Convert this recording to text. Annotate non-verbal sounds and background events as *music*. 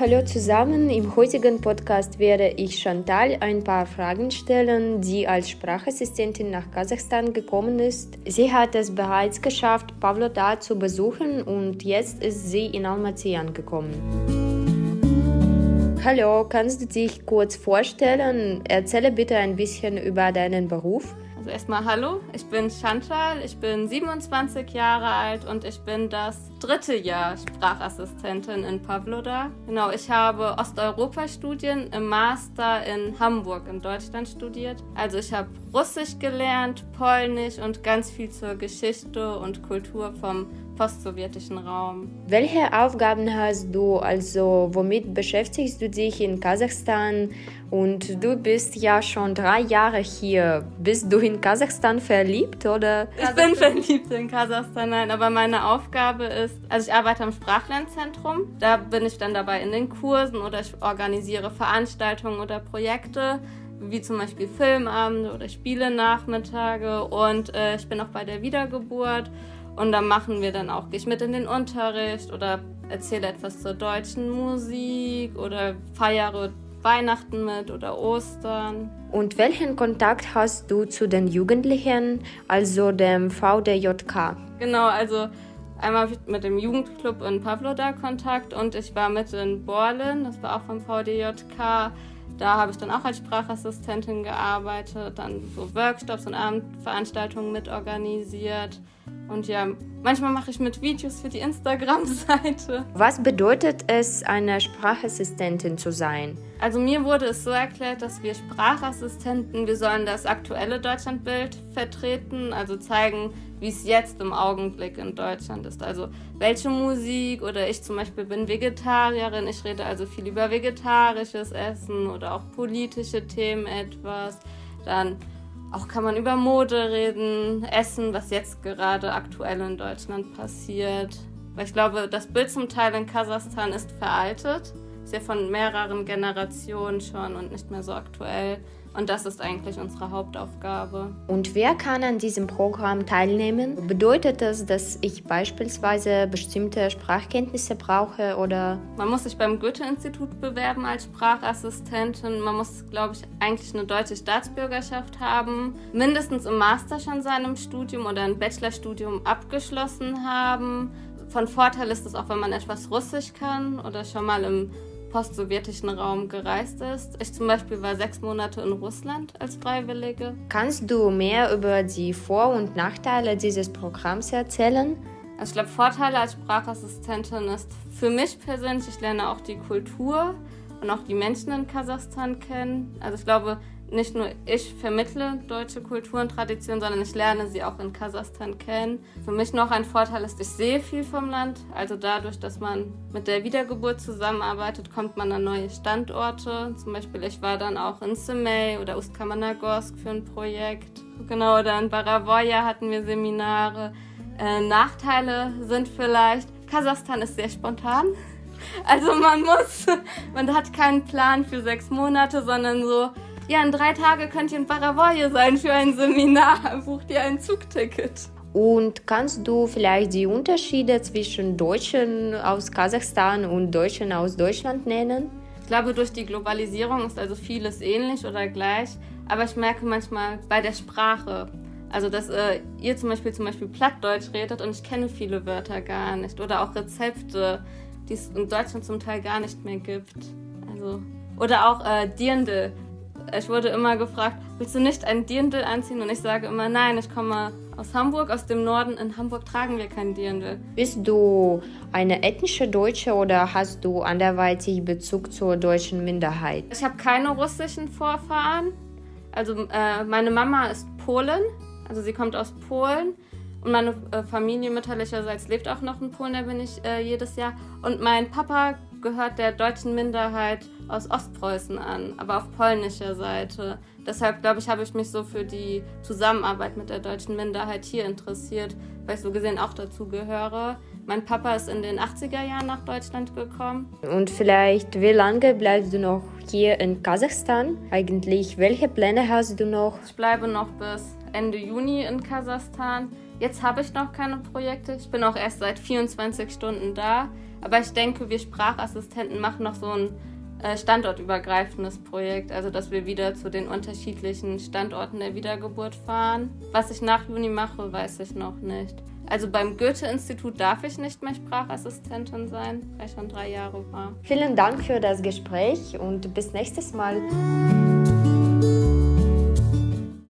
hallo zusammen. Im heutigen Podcast werde ich Chantal ein paar Fragen stellen, die als Sprachassistentin nach Kasachstan gekommen ist. Sie hat es bereits geschafft, Pavlodar zu besuchen und jetzt ist sie in Almaty angekommen. Hallo, kannst du dich kurz vorstellen? Erzähle bitte ein bisschen über deinen Beruf. Also erstmal hallo, ich bin Chantal, ich bin 27 Jahre alt und ich bin das dritte Jahr Sprachassistentin in Pavlodar. Genau, ich habe Osteuropa-Studien im Master in Hamburg in Deutschland studiert. Also ich habe Russisch gelernt, Polnisch und ganz viel zur Geschichte und Kultur vom postsowjetischen Raum. Welche Aufgaben hast du? Also womit beschäftigst du dich in Kasachstan? Und du bist ja schon drei Jahre hier. Bist du in Kasachstan verliebt oder? Ich bin verliebt in Kasachstan, nein, aber meine Aufgabe ist, also ich arbeite am Sprachlernzentrum. Da bin ich dann dabei in den Kursen oder ich organisiere Veranstaltungen oder Projekte wie zum Beispiel Filmabende oder Spiele-Nachmittage und äh, ich bin auch bei der Wiedergeburt und da machen wir dann auch, gehe ich mit in den Unterricht oder erzähle etwas zur deutschen Musik oder feiere Weihnachten mit oder Ostern. Und welchen Kontakt hast du zu den Jugendlichen, also dem VDJK? Genau, also einmal mit dem Jugendclub in Pavlodar Kontakt und ich war mit in Borlen, das war auch vom VDJK. Da habe ich dann auch als Sprachassistentin gearbeitet, dann so Workshops und Abendveranstaltungen mitorganisiert. Und ja, manchmal mache ich mit Videos für die Instagram-Seite. Was bedeutet es, eine Sprachassistentin zu sein? Also mir wurde es so erklärt, dass wir Sprachassistenten, wir sollen das aktuelle Deutschlandbild vertreten, also zeigen, wie es jetzt im Augenblick in Deutschland ist. Also welche Musik oder ich zum Beispiel bin Vegetarierin, ich rede also viel über vegetarisches Essen oder auch politische Themen etwas. Dann auch kann man über Mode reden, Essen, was jetzt gerade aktuell in Deutschland passiert. Weil ich glaube, das Bild zum Teil in Kasachstan ist veraltet. Ist ja von mehreren Generationen schon und nicht mehr so aktuell. Und das ist eigentlich unsere Hauptaufgabe. Und wer kann an diesem Programm teilnehmen? Bedeutet das, dass ich beispielsweise bestimmte Sprachkenntnisse brauche oder? Man muss sich beim Goethe-Institut bewerben als Sprachassistentin. Man muss, glaube ich, eigentlich eine deutsche Staatsbürgerschaft haben, mindestens im Master schon seinem Studium oder ein Bachelorstudium abgeschlossen haben. Von Vorteil ist es auch, wenn man etwas Russisch kann oder schon mal im postsowjetischen Raum gereist ist. Ich zum Beispiel war sechs Monate in Russland als Freiwillige. Kannst du mehr über die Vor- und Nachteile dieses Programms erzählen? Also ich glaube, Vorteile als Sprachassistentin ist für mich persönlich, ich lerne auch die Kultur und auch die Menschen in Kasachstan kennen. Also ich glaube, nicht nur ich vermittle deutsche Kultur und Tradition, sondern ich lerne sie auch in Kasachstan kennen. Für mich noch ein Vorteil ist, ich sehe viel vom Land. Also dadurch, dass man mit der Wiedergeburt zusammenarbeitet, kommt man an neue Standorte. Zum Beispiel, ich war dann auch in Semey oder Ustkamanagorsk für ein Projekt. Genau, oder in Baravoya hatten wir Seminare. Äh, Nachteile sind vielleicht, Kasachstan ist sehr spontan. *laughs* Also man muss, *laughs* man hat keinen Plan für sechs Monate, sondern so, ja, in drei Tagen könnt ihr in Baravoje sein für ein Seminar. *laughs* Bucht ihr ein Zugticket. Und kannst du vielleicht die Unterschiede zwischen Deutschen aus Kasachstan und Deutschen aus Deutschland nennen? Ich glaube, durch die Globalisierung ist also vieles ähnlich oder gleich. Aber ich merke manchmal bei der Sprache, also dass äh, ihr zum Beispiel zum Beispiel Plattdeutsch redet und ich kenne viele Wörter gar nicht. Oder auch Rezepte, die es in Deutschland zum Teil gar nicht mehr gibt. Also, oder auch äh, Dirndl ich wurde immer gefragt, willst du nicht ein Dirndl anziehen? Und ich sage immer, nein, ich komme aus Hamburg, aus dem Norden. In Hamburg tragen wir kein Dirndl. Bist du eine ethnische Deutsche oder hast du anderweitig Bezug zur deutschen Minderheit? Ich habe keine russischen Vorfahren. Also äh, meine Mama ist Polin, also sie kommt aus Polen. Und meine äh, Familie mütterlicherseits lebt auch noch in Polen, da bin ich äh, jedes Jahr. Und mein Papa gehört der deutschen Minderheit aus Ostpreußen an, aber auf polnischer Seite. Deshalb glaube ich, habe ich mich so für die Zusammenarbeit mit der deutschen Minderheit hier interessiert, weil ich so gesehen auch dazu gehöre. Mein Papa ist in den 80er Jahren nach Deutschland gekommen. Und vielleicht, wie lange bleibst du noch hier in Kasachstan? Eigentlich, welche Pläne hast du noch? Ich bleibe noch bis Ende Juni in Kasachstan. Jetzt habe ich noch keine Projekte. Ich bin auch erst seit 24 Stunden da. Aber ich denke, wir Sprachassistenten machen noch so ein äh, standortübergreifendes Projekt. Also, dass wir wieder zu den unterschiedlichen Standorten der Wiedergeburt fahren. Was ich nach Juni mache, weiß ich noch nicht. Also beim Goethe-Institut darf ich nicht mehr Sprachassistentin sein, weil ich schon drei Jahre war. Vielen Dank für das Gespräch und bis nächstes Mal.